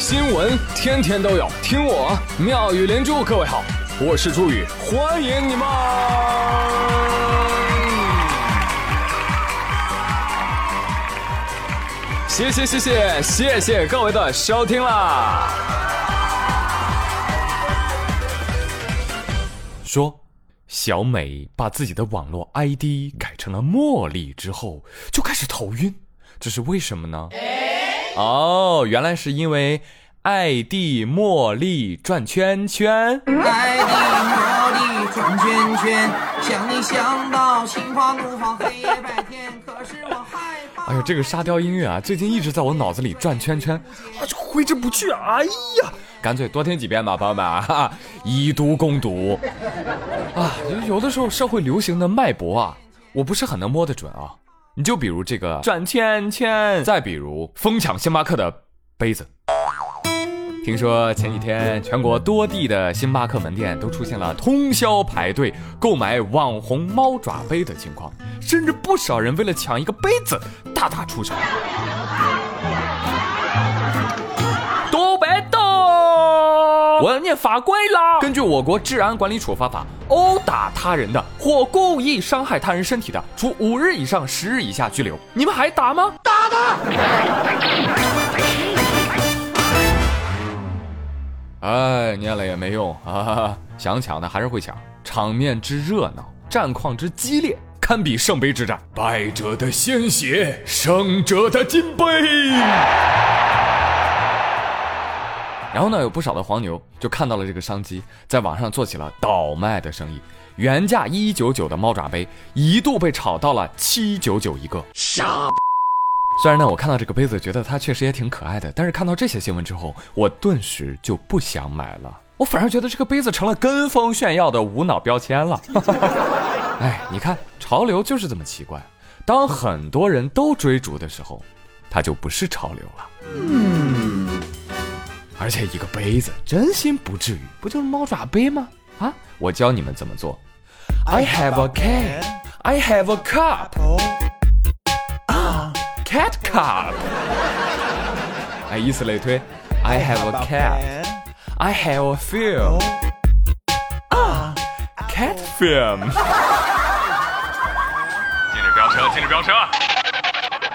新闻天天都有，听我妙语连珠。各位好，我是朱宇，欢迎你们！谢谢谢谢谢谢各位的收听啦！说。小美把自己的网络 ID 改成了茉莉之后，就开始头晕，这是为什么呢？哦，原来是因为爱地茉莉转圈圈。爱地茉莉转圈圈，想你想到心花怒放，黑夜白天，可是我害怕。哎呦，这个沙雕音乐啊，最近一直在我脑子里转圈圈，啊，就挥之不去。哎呀！干脆多听几遍吧，朋友们啊，以毒攻毒啊！有的时候社会流行的脉搏啊，我不是很能摸得准啊。你就比如这个转圈圈，再比如疯抢星巴克的杯子。听说前几天全国多地的星巴克门店都出现了通宵排队购买网红猫爪杯的情况，甚至不少人为了抢一个杯子大打出手。都别动！我要念法规啦！根据我国治安管理处罚法，殴打他人的或故意伤害他人身体的，处五日以上十日以下拘留。你们还打吗？打他！哎，念了也没用啊！想抢的还是会抢，场面之热闹，战况之激烈，堪比圣杯之战。败者的鲜血，胜者的金杯。然后呢，有不少的黄牛就看到了这个商机，在网上做起了倒卖的生意。原价一九九的猫爪杯，一度被炒到了七九九一个。傻！虽然呢，我看到这个杯子觉得它确实也挺可爱的，但是看到这些新闻之后，我顿时就不想买了。我反而觉得这个杯子成了跟风炫耀的无脑标签了。哎，你看，潮流就是这么奇怪。当很多人都追逐的时候，它就不是潮流了。嗯。而且一个杯子，真心不至于，不就是猫爪杯吗？啊，我教你们怎么做。I have a cat, I have a cup, cat cup。哎，以此类推。I have a cat, I have a film, cat film。禁止飙车，禁止飙车。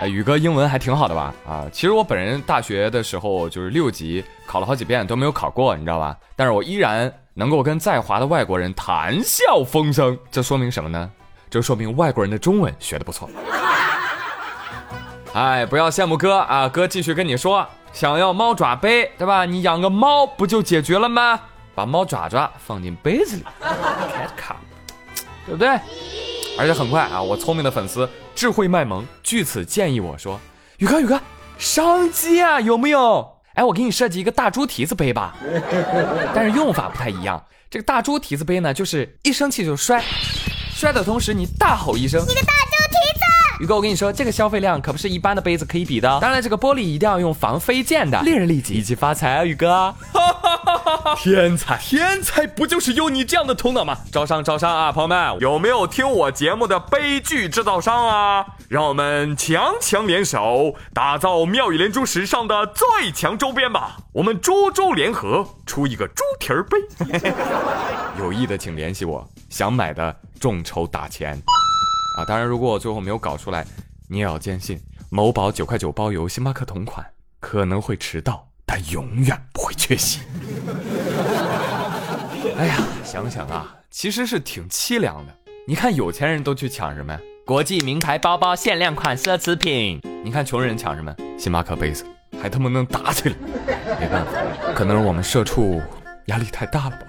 哎，宇哥英文还挺好的吧？啊，其实我本人大学的时候就是六级考了好几遍都没有考过，你知道吧？但是我依然能够跟在华的外国人谈笑风生，这说明什么呢？这说明外国人的中文学的不错。哎，不要羡慕哥啊，哥继续跟你说，想要猫爪杯对吧？你养个猫不就解决了吗？把猫爪爪放进杯子里，cat cup，对不对？而且很快啊，我聪明的粉丝。智慧卖萌，据此建议我说：“宇哥，宇哥，商机啊，有没有？哎，我给你设计一个大猪蹄子杯吧，但是用法不太一样。这个大猪蹄子杯呢，就是一生气就摔，摔的同时你大吼一声，你个大猪蹄子。”宇哥，我跟你说，这个消费量可不是一般的杯子可以比的。当然，这个玻璃一定要用防飞溅的，利人利己，一起发财啊，宇哥！天才，天才，不就是有你这样的头脑吗？招商，招商啊，朋友们，有没有听我节目的悲剧制造商啊？让我们强强联手，打造妙语连珠史上的最强周边吧！我们猪猪联合出一个猪蹄儿杯，有意的请联系我，想买的众筹打钱。啊，当然，如果我最后没有搞出来，你也要坚信，某宝九块九包邮，星巴克同款，可能会迟到，但永远不会缺席。哎呀，想想啊，其实是挺凄凉的。你看有钱人都去抢什么？国际名牌包包、限量款奢侈品。你看穷人抢什么？星巴克杯子，还他妈能打起来。没办法，可能是我们社畜压力太大了吧。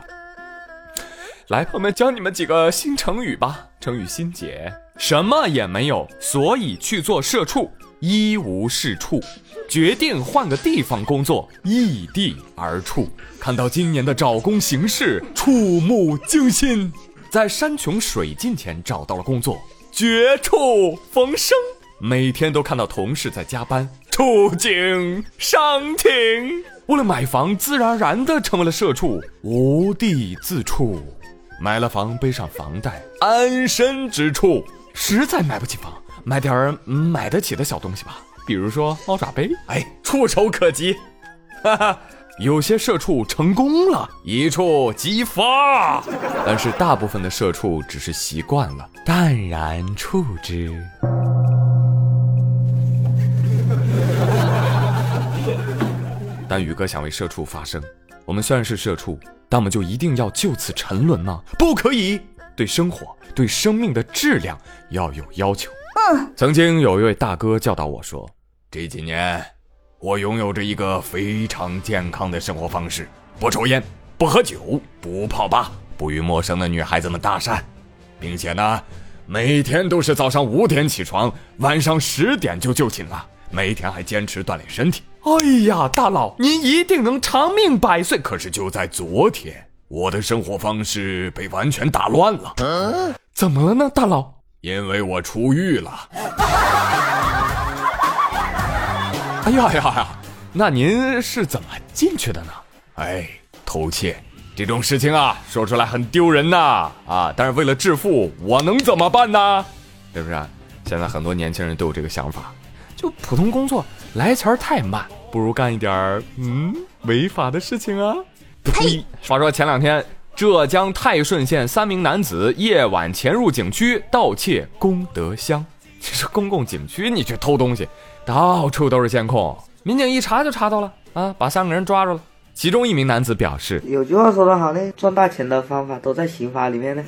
来，朋友们教你们几个新成语吧。成语新解。什么也没有，所以去做社畜，一无是处，决定换个地方工作，异地而处。看到今年的找工形势，触目惊心，在山穷水尽前找到了工作，绝处逢生。每天都看到同事在加班，触景伤情。为了买房，自然而然的成为了社畜，无地自处。买了房，背上房贷，安身之处。实在买不起房，买点儿买得起的小东西吧，比如说猫爪杯，哎，触手可及。哈哈有些社畜成功了，一触即发，但是大部分的社畜只是习惯了，淡然处之。但宇哥想为社畜发声，我们虽然是社畜，但我们就一定要就此沉沦吗？不可以，对生活、对生命的质量要有要求。嗯，曾经有一位大哥教导我说，这几年我拥有着一个非常健康的生活方式：不抽烟，不喝酒，不泡吧，不与陌生的女孩子们搭讪，并且呢，每天都是早上五点起床，晚上十点就就寝了，每天还坚持锻炼身体。哎呀，大佬，您一定能长命百岁。可是就在昨天，我的生活方式被完全打乱了。怎么了呢，大佬？因为我出狱了。哎呀呀呀！那您是怎么进去的呢？哎，偷窃这种事情啊，说出来很丢人呐啊！但是为了致富，我能怎么办呢？是不是？现在很多年轻人都有这个想法，就普通工作来钱儿太慢。不如干一点儿嗯违法的事情啊！呸！话说前两天，浙江泰顺县三名男子夜晚潜入景区盗窃功德箱。这是公共景区，你去偷东西，到处都是监控，民警一查就查到了啊，把三个人抓住了。其中一名男子表示：“有句话说得好呢，赚大钱的方法都在刑法里面呢。”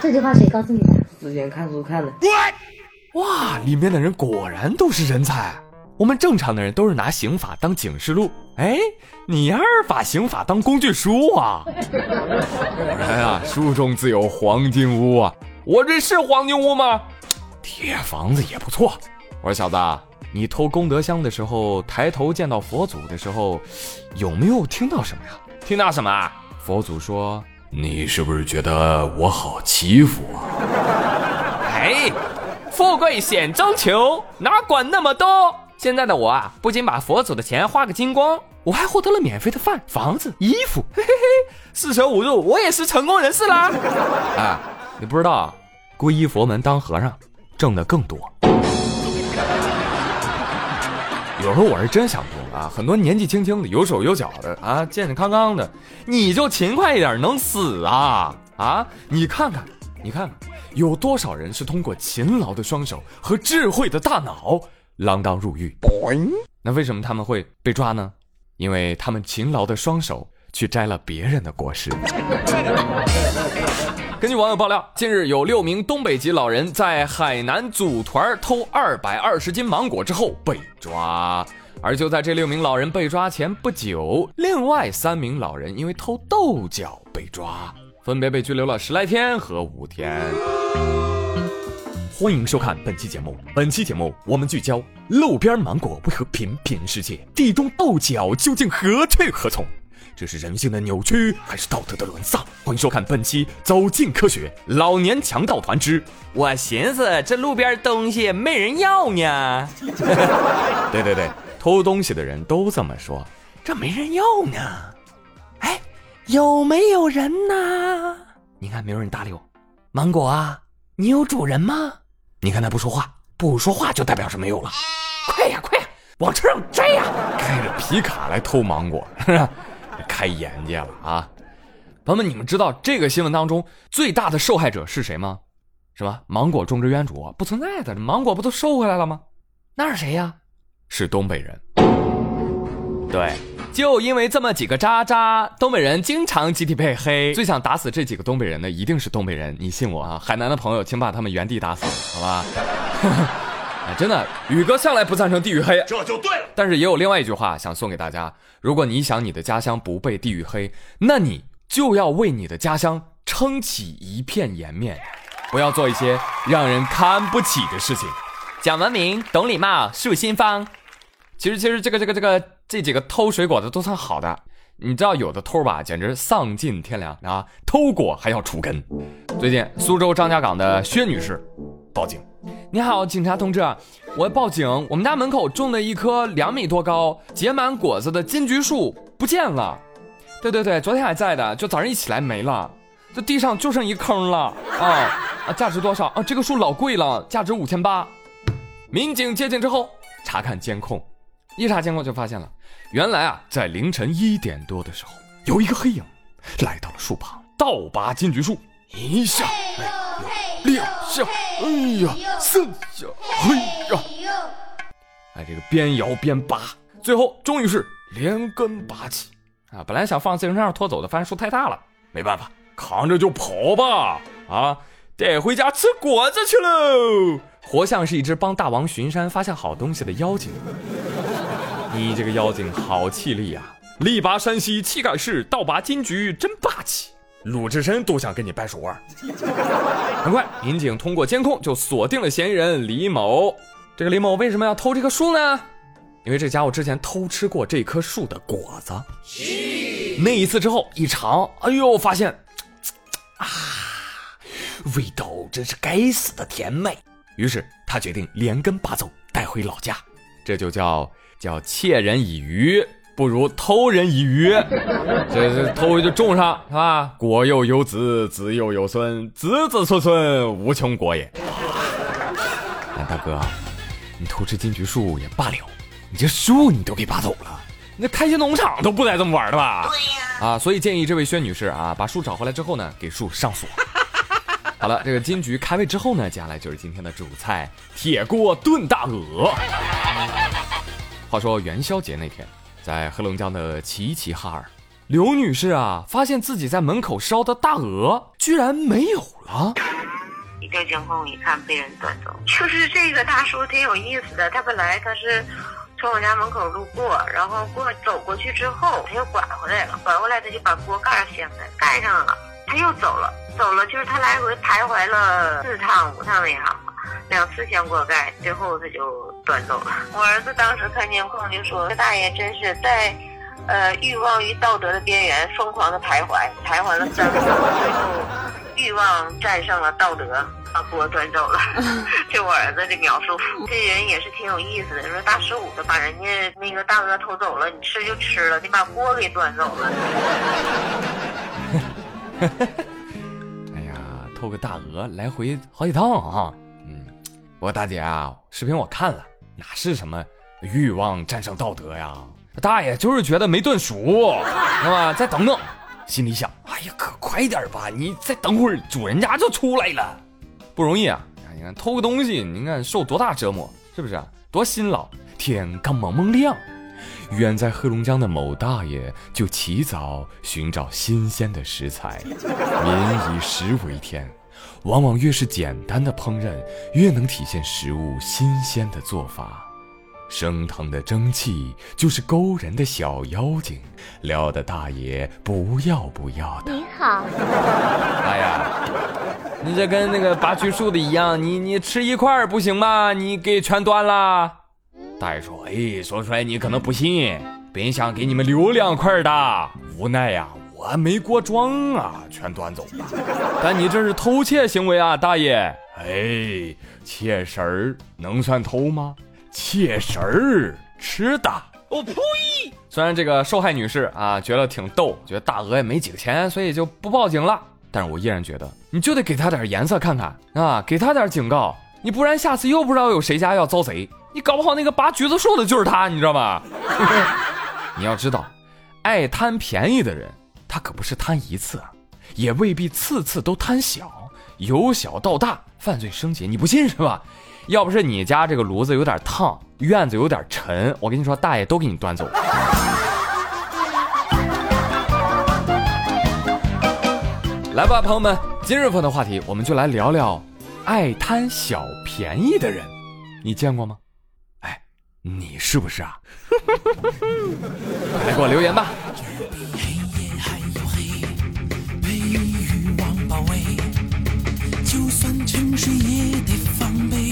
这句话谁告诉你的？之前看书看的。哇，里面的人果然都是人才。我们正常的人都是拿刑法当警示录，哎，你儿把刑法当工具书啊？果然啊，书中自有黄金屋啊！我这是黄金屋吗？铁房子也不错。我说小子，你偷功德箱的时候，抬头见到佛祖的时候，有没有听到什么呀？听到什么？佛祖说：“你是不是觉得我好欺负啊？” 哎，富贵险中求，哪管那么多？现在的我啊，不仅把佛祖的钱花个精光，我还获得了免费的饭、房子、衣服，嘿嘿嘿，四舍五入，我也是成功人士啦！啊，你不知道，皈依佛门当和尚，挣的更多。有时候我是真想不通啊，很多年纪轻轻的、有手有脚的啊，健健康康的，你就勤快一点，能死啊啊！你看看，你看看，有多少人是通过勤劳的双手和智慧的大脑？锒铛入狱，那为什么他们会被抓呢？因为他们勤劳的双手去摘了别人的果实。根据网友爆料，近日有六名东北籍老人在海南组团偷二百二十斤芒果之后被抓，而就在这六名老人被抓前不久，另外三名老人因为偷豆角被抓，分别被拘留了十来天和五天。欢迎收看本期节目。本期节目我们聚焦路边芒果为何频频失窃，地中豆角究竟何去何从？这是人性的扭曲，还是道德的沦丧？欢迎收看本期《走进科学》老年强盗团之。我寻思这路边东西没人要呢。对对对，偷东西的人都这么说，这没人要呢。哎，有没有人呢？你看没有人搭理我。芒果啊，你有主人吗？你看他不说话，不说话就代表是没有了。快呀快呀，往车上摘呀！开着皮卡来偷芒果，开眼界了啊！朋友们，你们知道这个新闻当中最大的受害者是谁吗？什么芒果种植园主不存在的，芒果不都收回来了吗？那是谁呀？是东北人。对。就因为这么几个渣渣，东北人经常集体被黑。最想打死这几个东北人的一定是东北人，你信我啊！海南的朋友，请把他们原地打死，好吧？哎，真的，宇哥向来不赞成地域黑，这就对了。但是也有另外一句话想送给大家：如果你想你的家乡不被地域黑，那你就要为你的家乡撑起一片颜面，不要做一些让人看不起的事情。讲文明，懂礼貌，树新风。其实，其实这个这个这个这几个偷水果的都算好的，你知道有的偷吧，简直丧尽天良啊！偷果还要除根。最近苏州张家港的薛女士报警：“你好，警察同志，我报警，我们家门口种的一棵两米多高、结满果子的金桔树不见了。对对对，昨天还在的，就早上一起来没了，这地上就剩一坑了啊啊！价值多少啊？这个树老贵了，价值五千八。民警接警之后查看监控。”一查监控就发现了，原来啊，在凌晨一点多的时候，有一个黑影来到了树旁，倒拔金桔树，一下，哎呦，两下，哎呀，三下，嘿呀，哎，这个边摇边拔，最后终于是连根拔起啊！本来想放自行车上拖走的，发现树太大了，没办法，扛着就跑吧，啊，带回家吃果子去喽！活像是一只帮大王巡山发现好东西的妖精。你这个妖精好气力呀！力拔山兮气盖世，倒拔金桔真霸气。鲁智深都想跟你掰手腕。很快，民警通过监控就锁定了嫌疑人李某。这个李某为什么要偷这棵树呢？因为这家伙之前偷吃过这棵树的果子。那一次之后一尝，哎呦，发现啊，味道真是该死的甜美。于是他决定连根拔走，带回老家。这就叫叫窃人以鱼，不如偷人以鱼。这这偷回去种上是吧？果又有子，子又有孙，子子孙孙无穷国也。哎，大哥，你偷吃金桔树也罢了，你这树你都给拔走了，那开心农场都不带这么玩的吧？对呀。啊，所以建议这位薛女士啊，把树找回来之后呢，给树上锁。好了，这个金桔开胃之后呢，接下来就是今天的主菜——铁锅炖大鹅。话说元宵节那天，在黑龙江的齐齐哈尔，刘女士啊，发现自己在门口烧的大鹅居然没有了。一调监控一看，被人端走。就是这个大叔挺有意思的，他本来他是从我家门口路过，然后过走过去之后，他又拐回来了，拐回来他就把锅盖掀开盖上了，他又走了。走了，就是他来回徘徊了四趟五趟那样，两次掀锅盖，最后他就端走了。我儿子当时看监控就说：“这大爷真是在，呃，欲望与道德的边缘疯狂的徘徊，徘徊了三次，最后欲望战胜了道德，把锅端走了。”就我儿子的描述，这人也是挺有意思的。说大十五的把人家那个大鹅偷走了，你吃就吃了，你把锅给端走了。哎呀偷个大鹅来回好几趟啊！嗯，我大姐啊，视频我看了，哪是什么欲望战胜道德呀？大爷就是觉得没炖熟，知道吧？再等等，心里想，哎呀，可快点吧！你再等会儿，主人家就出来了，不容易啊！你看偷个东西，你看受多大折磨，是不是？多辛劳！天刚蒙蒙亮。远在黑龙江的某大爷就起早寻找新鲜的食材，民以食为天，往往越是简单的烹饪，越能体现食物新鲜的做法。升腾的蒸汽就是勾人的小妖精，撩得大爷不要不要的。你好，哎呀，你这跟那个拔橘树的一样，你你吃一块不行吗？你给全端了。大爷说：“哎，说出来你可能不信，本想给你们留两块的，无奈呀，我没锅装啊，全端走了。但你这是偷窃行为啊，大爷！哎，窃食儿能算偷吗？窃食儿吃的，我呸！虽然这个受害女士啊觉得挺逗，觉得大鹅也没几个钱，所以就不报警了。但是我依然觉得，你就得给他点颜色看看啊，给他点警告，你不然下次又不知道有谁家要遭贼。”你搞不好那个拔橘子树的就是他，你知道吗？你要知道，爱贪便宜的人，他可不是贪一次，也未必次次都贪小，由小到大，犯罪升级，你不信是吧？要不是你家这个炉子有点烫，院子有点沉，我跟你说，大爷都给你端走。来吧，朋友们，今日份的话题，我们就来聊聊爱贪小便宜的人，你见过吗？哎你是不是啊？来给我留言吧！位就算沉睡也得防备。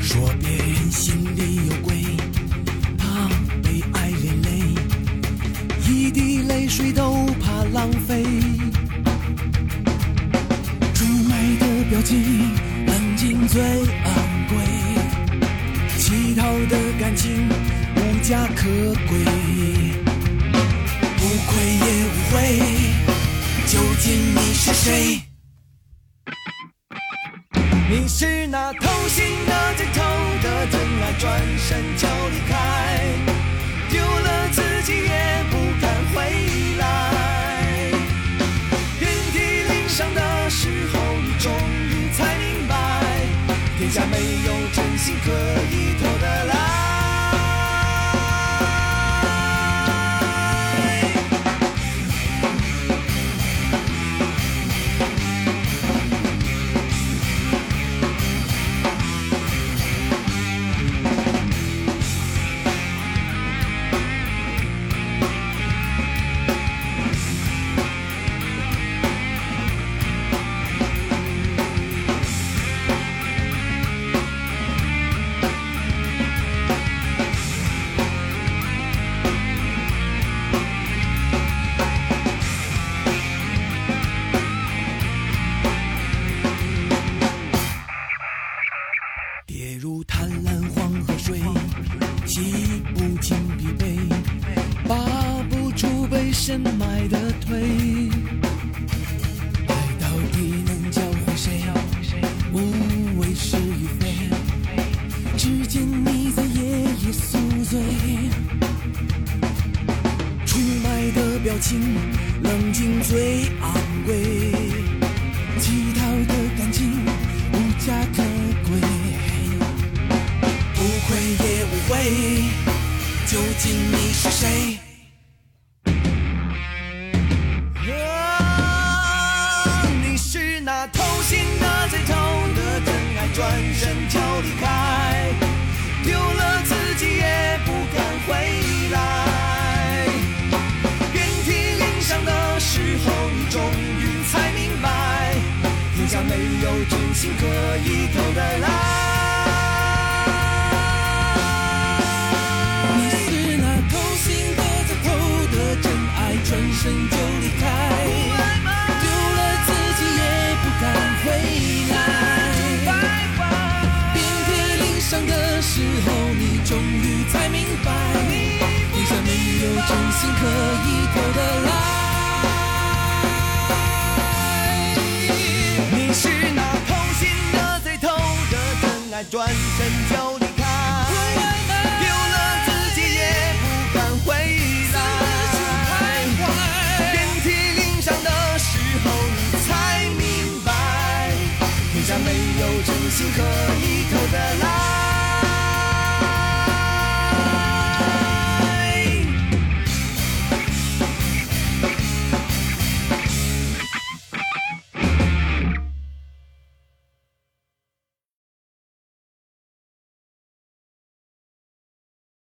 说别人心里有鬼，怕被爱连累，一滴泪水都怕浪费。出卖的表情，冷静最昂贵。乞讨的感情无价可贵，不愧也无悔，究竟你是谁？你是那偷心的、最偷的、真爱转身就离开，丢了自己也不敢回来。遍体鳞伤的时候，你终于才明白，天下没有真心可以偷得来。冷静最昂贵，乞讨的感情无价可贵。不愧也无悔，究竟你天下没有真心可以偷得来。你是那偷心的最偷的真爱，转身就离开，丢了自己也不敢回来。遍体鳞伤的时候，你终于才明白，天下没有真心可以转身就离开，丢了自己也不敢回来。遍体鳞伤的时候，你才明白，天下没有真心可以偷得来。